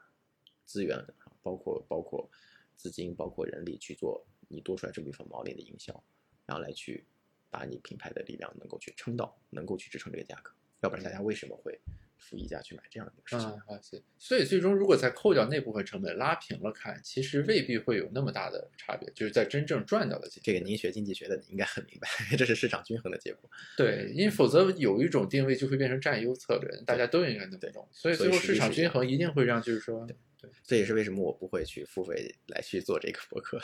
资源，包括包括资金、包括人力去做你多出来这部分毛利的营销，然后来去把你品牌的力量能够去撑到，能够去支撑这个价格。要不然大家为什么会付溢价去买这样的事情？啊，所以最终如果再扣掉那部分成本拉平了看，其实未必会有那么大的差别。就是在真正赚到的这个，您学经济学的，你应该很明白，这是市场均衡的结果。对，因为否则有一种定位就会变成占优策略，大家都应该能懂。所以最后市场均衡一定会让，就是说，对，这也是为什么我不会去付费来去做这个博客。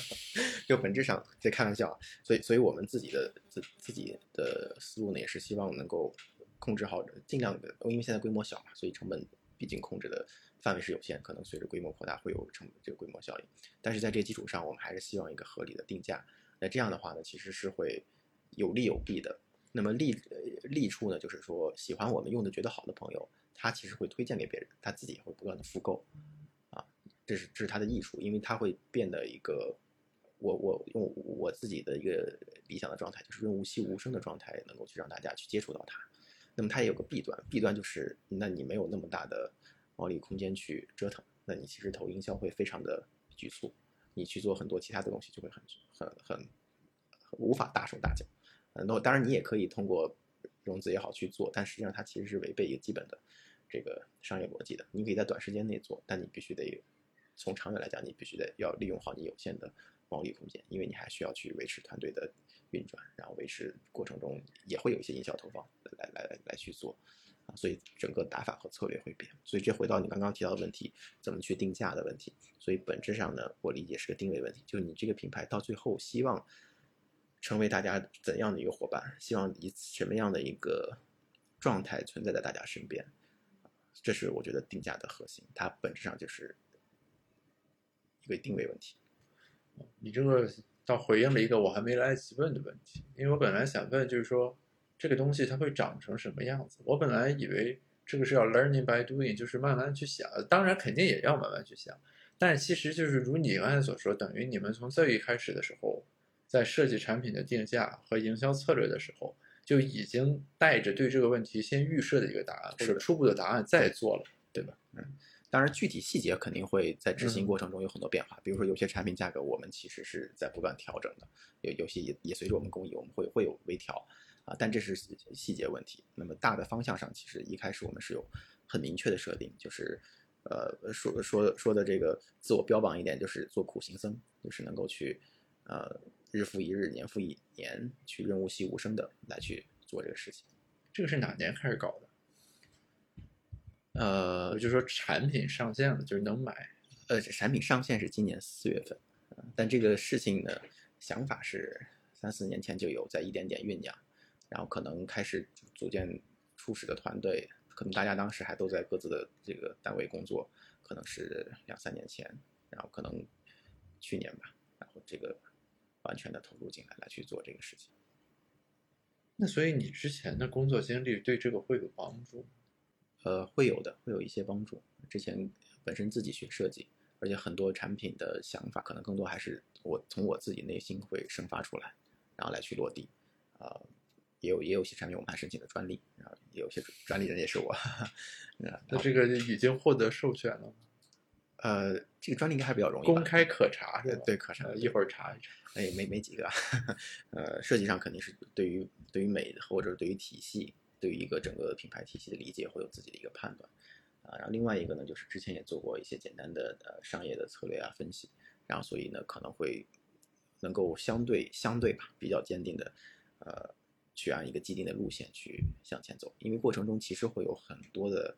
就本质上在开玩笑，所以所以我们自己的自自己的思路呢，也是希望能够。控制好，尽量的，因为现在规模小嘛，所以成本毕竟控制的范围是有限，可能随着规模扩大会有成这个规模效应。但是在这基础上，我们还是希望一个合理的定价。那这样的话呢，其实是会有利有弊的。那么利利处呢，就是说喜欢我们用的觉得好的朋友，他其实会推荐给别人，他自己也会不断的复购，啊，这是这是它的益处，因为它会变得一个，我我用我自己的一个理想的状态，就是润物细无声的状态，能够去让大家去接触到它。那么它也有个弊端，弊端就是，那你没有那么大的毛利空间去折腾，那你其实投营销会非常的局促，你去做很多其他的东西就会很很很无法大手大脚。那当然你也可以通过融资也好去做，但实际上它其实是违背一个基本的这个商业逻辑的。你可以在短时间内做，但你必须得从长远来讲，你必须得要利用好你有限的毛利空间，因为你还需要去维持团队的。运转，然后维持过程中也会有一些营销投放来来来来去做，啊，所以整个打法和策略会变。所以这回到你刚刚提到的问题，怎么去定价的问题。所以本质上呢，我理解是个定位问题，就是你这个品牌到最后希望成为大家怎样的一个伙伴，希望以什么样的一个状态存在在大家身边，这是我觉得定价的核心，它本质上就是一个定位问题。你这个。倒回应了一个我还没来得及问的问题，因为我本来想问，就是说这个东西它会长成什么样子？我本来以为这个是要 learning by doing，就是慢慢去想，当然肯定也要慢慢去想，但其实就是如你刚才所说，等于你们从最一开始的时候，在设计产品的定价和营销策略的时候，就已经带着对这个问题先预设的一个答案或者初步的答案再做了，对吧？嗯。当然，具体细节肯定会在执行过程中有很多变化。比如说，有些产品价格我们其实是在不断调整的，有有些也也随着我们工艺，我们会会有微调啊。但这是细节问题。那么大的方向上，其实一开始我们是有很明确的设定，就是呃说说说的这个自我标榜一点，就是做苦行僧，就是能够去呃日复一日、年复一年去润物细无声的来去做这个事情。这个是哪年开始搞的？呃，就是说产品上线了，就是能买。呃，产品上线是今年四月份，但这个事情呢，想法是三四年前就有，在一点点酝酿，然后可能开始组建初始的团队，可能大家当时还都在各自的这个单位工作，可能是两三年前，然后可能去年吧，然后这个完全的投入进来来去做这个事情。那所以你之前的工作经历对这个会有帮助吗？呃，会有的，会有一些帮助。之前本身自己学设计，而且很多产品的想法可能更多还是我从我自己内心会生发出来，然后来去落地。呃，也有也有些产品我们还申请了专利，然后也有些专利人也是我。那那这个已经获得授权了吗？呃，这个专利应该还比较容易，公开可查是吧？对可查呃一会儿查一查。哎，没没几个啊，呃，设计上肯定是对于对于美或者对于体系，对于一个整个品牌体系的理解会有自己的一个判断，啊，然后另外一个呢，就是之前也做过一些简单的呃商业的策略啊分析，然后所以呢可能会能够相对相对吧比较坚定的，呃，去按一个既定的路线去向前走，因为过程中其实会有很多的，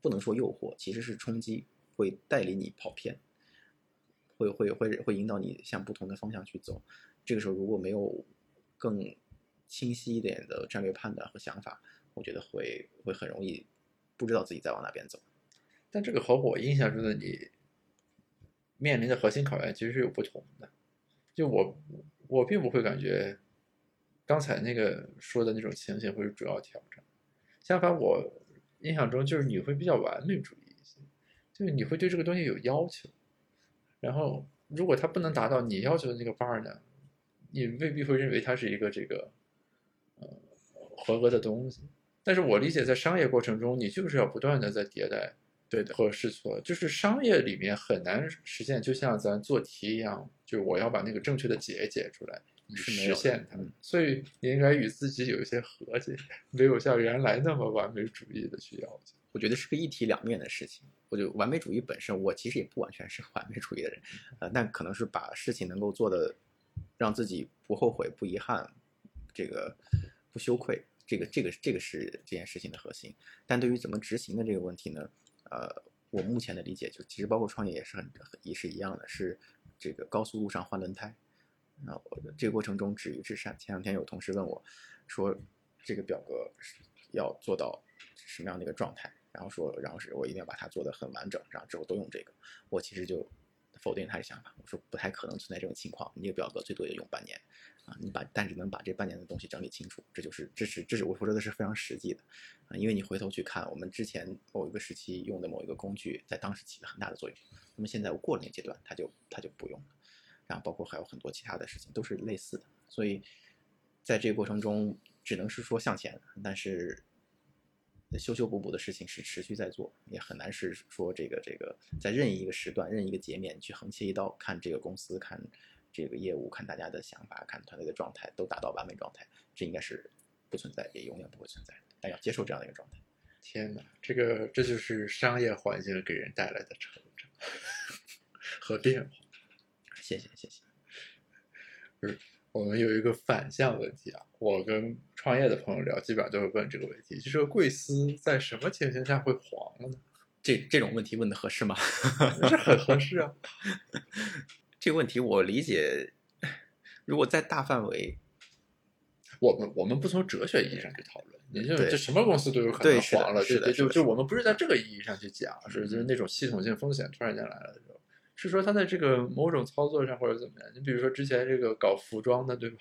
不能说诱惑，其实是冲击，会带领你跑偏。会会会会引导你向不同的方向去走，这个时候如果没有更清晰一点的战略判断和想法，我觉得会会很容易不知道自己在往哪边走。但这个和我印象中的你面临的核心考验其实是有不同的。就我我并不会感觉刚才那个说的那种情形会是主要挑战，相反，我印象中就是你会比较完美主义一些，就是你会对这个东西有要求。然后，如果它不能达到你要求的那个 bar 呢，你未必会认为它是一个这个，合格的东西。但是我理解，在商业过程中，你就是要不断的在迭代，对的，和试错。就是商业里面很难实现，就像咱做题一样，就是我要把那个正确的解解出来，以实现它。嗯所以你应该与自己有一些和解，没有像原来那么完美主义的去要求。我觉得是个一体两面的事情。我就完美主义本身，我其实也不完全是完美主义的人，呃，但可能是把事情能够做的让自己不后悔、不遗憾，这个不羞愧，这个这个这个是这件事情的核心。但对于怎么执行的这个问题呢？呃，我目前的理解就其实包括创业也是很也是一样的，是这个高速路上换轮胎。那，我这个过程中止于至善。前两天有同事问我，说这个表格是要做到什么样的一个状态，然后说，然后是我一定要把它做得很完整，然后之后都用这个。我其实就否定他的想法，我说不太可能存在这种情况，你这个表格最多也用半年啊，你把但是能把这半年的东西整理清楚，这就是这是这是我说的是非常实际的啊，因为你回头去看我们之前某一个时期用的某一个工具，在当时起了很大的作用，那么现在我过了那阶段，它就它就不用了。然后包括还有很多其他的事情都是类似的，所以在这个过程中只能是说向前，但是修修补补的事情是持续在做，也很难是说这个这个在任意一个时段、任意一个节点去横切一刀，看这个公司、看这个业务、看大家的想法、看团队的状态都达到完美状态，这应该是不存在，也永远不会存在的。但要接受这样的一个状态。天哪，这个这就是商业环境给人带来的成长 和变化。谢谢谢谢。我们有一个反向问题啊，我跟创业的朋友聊，基本上都会问这个问题，就说贵司在什么情形下会黄了呢？这这种问题问的合适吗？这很合适啊。这个问题我理解，如果在大范围，我们我们不从哲学意义上去讨论，你就对这什么公司都有可能黄了，对对，就就我们不是在这个意义上去讲，是就是那种系统性风险突然间来了的时候，是说他在这个某种操作上或者怎么样。你比如说之前这个搞服装的，对吧？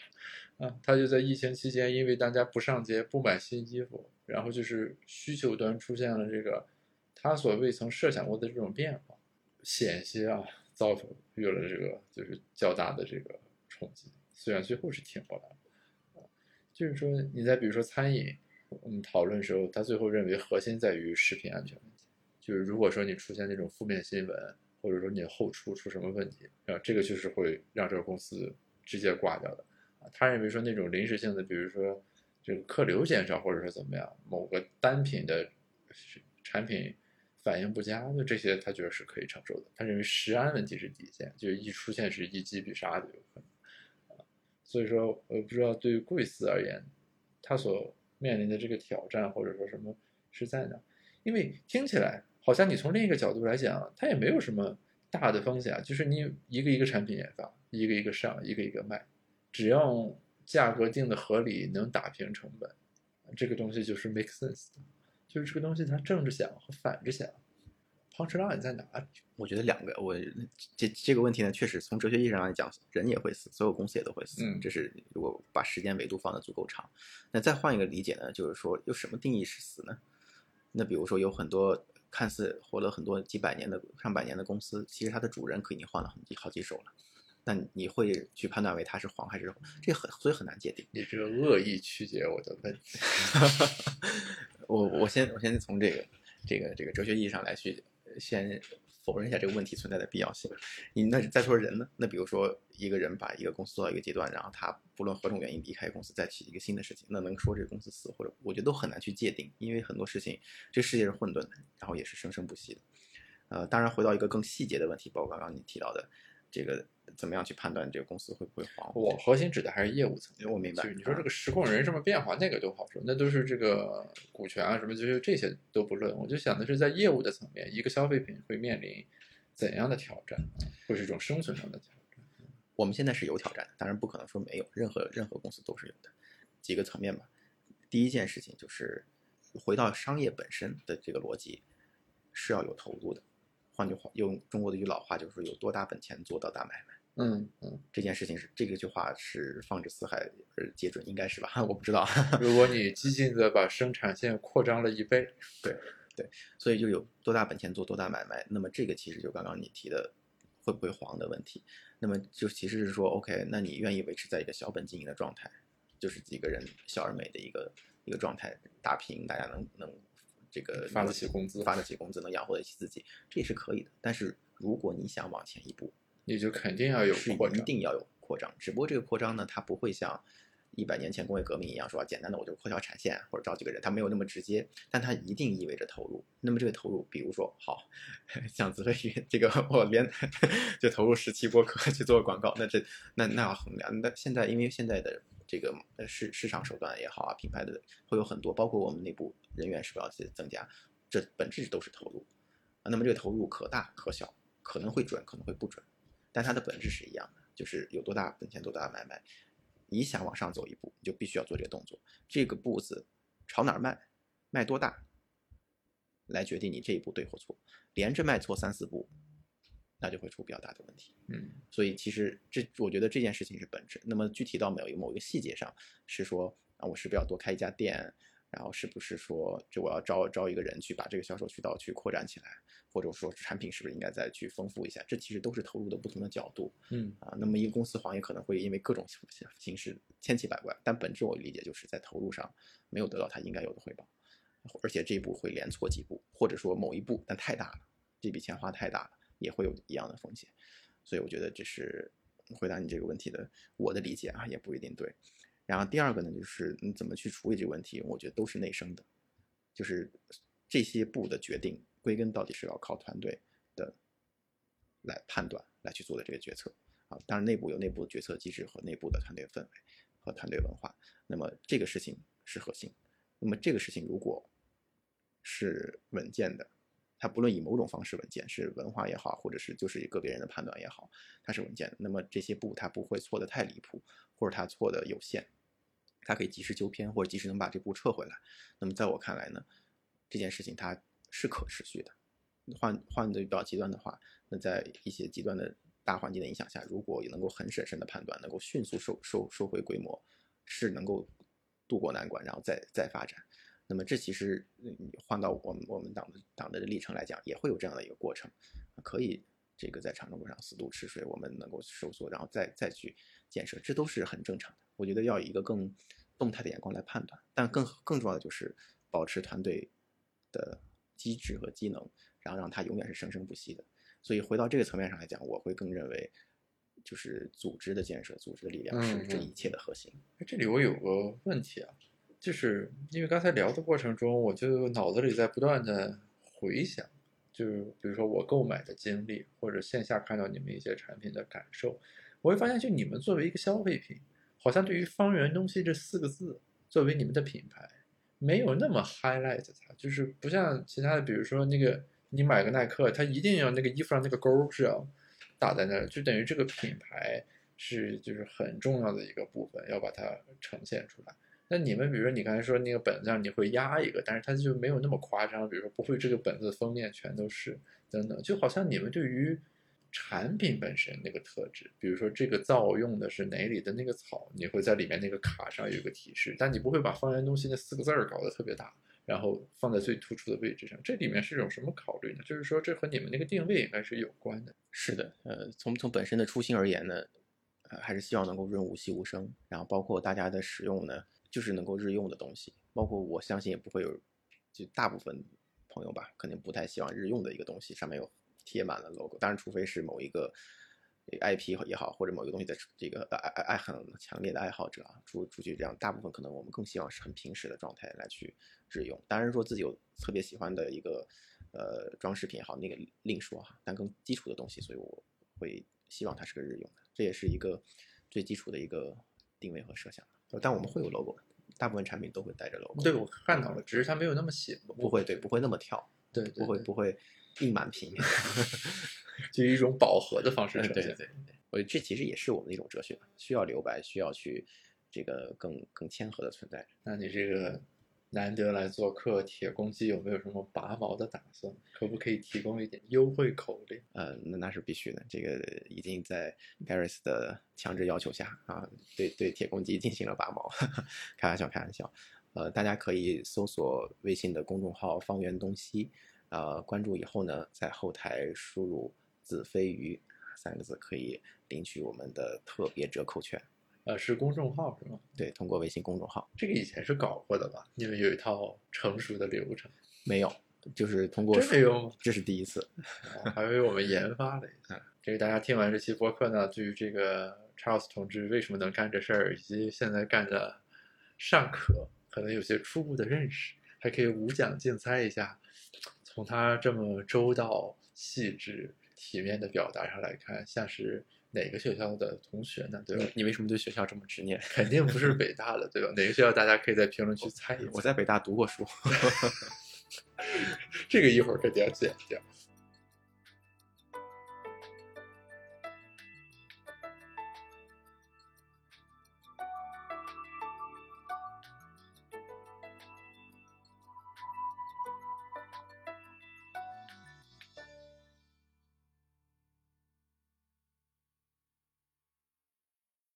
啊，他就在疫情期间，因为大家不上街、不买新衣服，然后就是需求端出现了这个他所未曾设想过的这种变化，险些啊遭遇了这个就是较大的这个冲击。虽然最后是挺过来了。就是说，你再比如说餐饮，我们讨论的时候，他最后认为核心在于食品安全问题。就是如果说你出现那种负面新闻，或者说你后厨出什么问题，啊，这个就是会让这个公司直接挂掉的。啊，他认为说那种临时性的，比如说这个客流减少，或者说怎么样，某个单品的产品反应不佳，那这些他觉得是可以承受的。他认为食安问题是底线，就是一出现是一击必杀的有可能。所以说，我不知道对于贵司而言，他所面临的这个挑战或者说什么是在哪？因为听起来好像你从另一个角度来讲，它也没有什么大的风险啊，就是你一个一个产品研发，一个一个上，一个一个卖，只要价格定的合理，能打平成本，这个东西就是 make sense 的。就是这个东西它正着想和反着想，punch line 在哪？我觉得两个，我这这个问题呢，确实从哲学意义上来讲，人也会死，所有公司也都会死。嗯这是如果把时间维度放得足够长，那再换一个理解呢，就是说，有什么定义是死呢？那比如说有很多看似活了很多几百年的、上百年的公司，其实它的主人可已经换了很几好几手了。那你会去判断为它是黄还是这很所以很难界定。你这个恶意曲解我的问题。我我先我先从这个这个这个哲学意义上来去先否认一下这个问题存在的必要性。你那再说人呢？那比如说一个人把一个公司做到一个阶段，然后他不论何种原因离开公司，再起一个新的事情，那能说这个公司死或者我觉得都很难去界定，因为很多事情这世界是混沌的，然后也是生生不息的。呃，当然回到一个更细节的问题，包括刚刚你提到的这个怎么样去判断这个公司会不会黄？我核心指的还是业务层面。我明白就是你说这个实控人什么变化，那个都好说，那都是这个股权啊什么，就是这些都不论。我就想的是在业务的层面，一个消费品会面临怎样的挑战啊，会是一种生存上的挑战。我们现在是有挑战，当然不可能说没有，任何任何公司都是有的。几个层面吧。第一件事情就是回到商业本身的这个逻辑是要有投入的。换句话，用中国的一句老话就是有多大本钱做到大买卖。嗯嗯，这件事情是这个句话是放之四海而皆准，应该是吧？我不知道。如果你激进的把生产线扩张了一倍，对对所以就有多大本钱做多大买卖。那么这个其实就刚刚你提的会不会黄的问题。那么就其实是说，OK，那你愿意维持在一个小本经营的状态，就是几个人小而美的一个一个状态，打拼，大家能能这个发得起工资发得起工资，能养活得起自己，这也是可以的。但是如果你想往前一步，你就肯定要有是扩张。一定要有扩张。只不过这个扩张呢，它不会像一百年前工业革命一样说简单的我就扩条产线或者招几个人，它没有那么直接，但它一定意味着投入。那么这个投入，比如说好，像子飞鱼这个我连 就投入十期播客去做广告，那这那那要衡量。那现在因为现在的这个呃市市场手段也好啊，品牌的会有很多，包括我们内部人员是不是要去增加，这本质都是投入。啊，那么这个投入可大可小，可能会准，可能会不准。但它的本质是一样的，就是有多大本钱多大买卖。你想往上走一步，你就必须要做这个动作。这个步子朝哪儿迈，迈多大，来决定你这一步对或错。连着迈错三四步，那就会出比较大的问题。嗯所以其实这，我觉得这件事情是本质。那么具体到某一某一个细节上，是说啊，我是不是要多开一家店？然后是不是说，就我要招招一个人去把这个销售渠道去扩展起来，或者说产品是不是应该再去丰富一下？这其实都是投入的不同的角度嗯啊。那么一个公司行业可能会因为各种形形式千奇百怪，但本质我理解就是在投入上没有得到它应该有的回报，而且这一步会连错几步，或者说某一步但太大了，这笔钱花太大了，也会有一样的风险。所以我觉得这是回答你这个问题的我的理解啊，也不一定对。然后第二个呢，就是你怎么去处理这个问题，我觉得都是内生的，就是这些步的决定，归根到底是要靠团队的来判断来去做的这个决策啊。当然，内部有内部的决策机制和内部的团队氛围和团队文化，那么这个事情是核心。那么这个事情如果是稳健的，它不论以某种方式稳健，是文化也好，或者是就是个别人的判断也好，它是稳健的。那么这些步它不会错的太离谱，或者它错的有限，它可以及时纠偏，或者及时能把这步撤回来。那么在我看来呢，这件事情它是可持续的。换换的比较极端的话，那在一些极端的大环境的影响下，如果也能够很审慎的判断，能够迅速收收收回规模，是能够渡过难关，然后再再发展。那么这其实换到我们我们党的党的历程来讲，也会有这样的一个过程，可以这个在长征路上四渡赤水，我们能够收缩，然后再再去建设，这都是很正常的。我觉得要以一个更动态的眼光来判断，但更更重要的就是保持团队的机制和机能，然后让它永远是生生不息的。所以回到这个层面上来讲，我会更认为，就是组织的建设、组织的力量是这一切的核心。哎这里我有个问题啊，就是因为刚才聊的过程中，我就脑子里在不断的回想，就是比如说我购买的经历，或者线下看到你们一些产品的感受，我会发现，就你们作为一个消费品，好像对于“方圆东西”这四个字，作为你们的品牌，没有那么 highlight 它，就是不像其他的，比如说那个你买个耐克，它一定要那个衣服上那个勾是要打在那儿，就等于这个品牌是就是很重要的一个部分，要把它呈现出来。那你们比如说你刚才说那个本子上你会压一个，但是它就没有那么夸张，比如说不会这个本子封面全都是等等，就好像你们对于产品本身那个特质，比如说这个皂用的是哪里的那个草，你会在里面那个卡上有一个提示，但你不会把方圆东西那四个字儿搞得特别大，然后放在最突出的位置上。这里面是种什么考虑呢？就是说这和你们那个定位应该是有关的。是的，呃，从从本身的初心而言呢，呃，还是希望能够润物细无声，然后包括大家的使用呢，就是能够日用的东西，包括我相信也不会有，就大部分朋友吧，肯定不太希望日用的一个东西上面有。贴满了 logo，当然，除非是某一个 IP 也好，或者某一个东西的这个爱爱爱很强烈的爱好者啊，出出去这样，大部分可能我们更希望是很平时的状态来去日用。当然，说自己有特别喜欢的一个呃装饰品也好，那个另说哈。但更基础的东西，所以我会希望它是个日用的，这也是一个最基础的一个定位和设想。但我们会有 logo，大部分产品都会带着 logo。对，我看到了，只是它没有那么显，不会对，不会那么跳，对，不会不会。印满平面，就一种饱和的方式呈现。对对对，我觉得这其实也是我们的一种哲学，需要留白，需要去这个更更谦和的存在。那你这个难得来做客，铁公鸡有没有什么拔毛的打算？可不可以提供一点优惠口令？呃，那那是必须的。这个已经在 Garris 的强制要求下啊，对对铁公鸡进行了拔毛。开玩笑，开玩笑。呃，大家可以搜索微信的公众号“方圆东西”。呃，关注以后呢，在后台输入“子非鱼”三个字，可以领取我们的特别折扣券。呃，是公众号是吗？对，通过微信公众号。这个以前是搞过的吧？你们有一套成熟的流程？没有，就是通过。真没有吗？这是第一次，还为我们研发了一下。这个大家听完这期播客呢，对于这个 Charles 同志为什么能干这事儿，以及现在干的尚可，可能有些初步的认识，还可以无奖竞猜一下。从他这么周到、细致、体面的表达上来看，像是哪个学校的同学呢？对吧？你为什么对学校这么执念？肯定不是北大的，对吧？哪个学校？大家可以在评论区猜一猜。我在北大读过书，这个一会儿肯定要剪掉。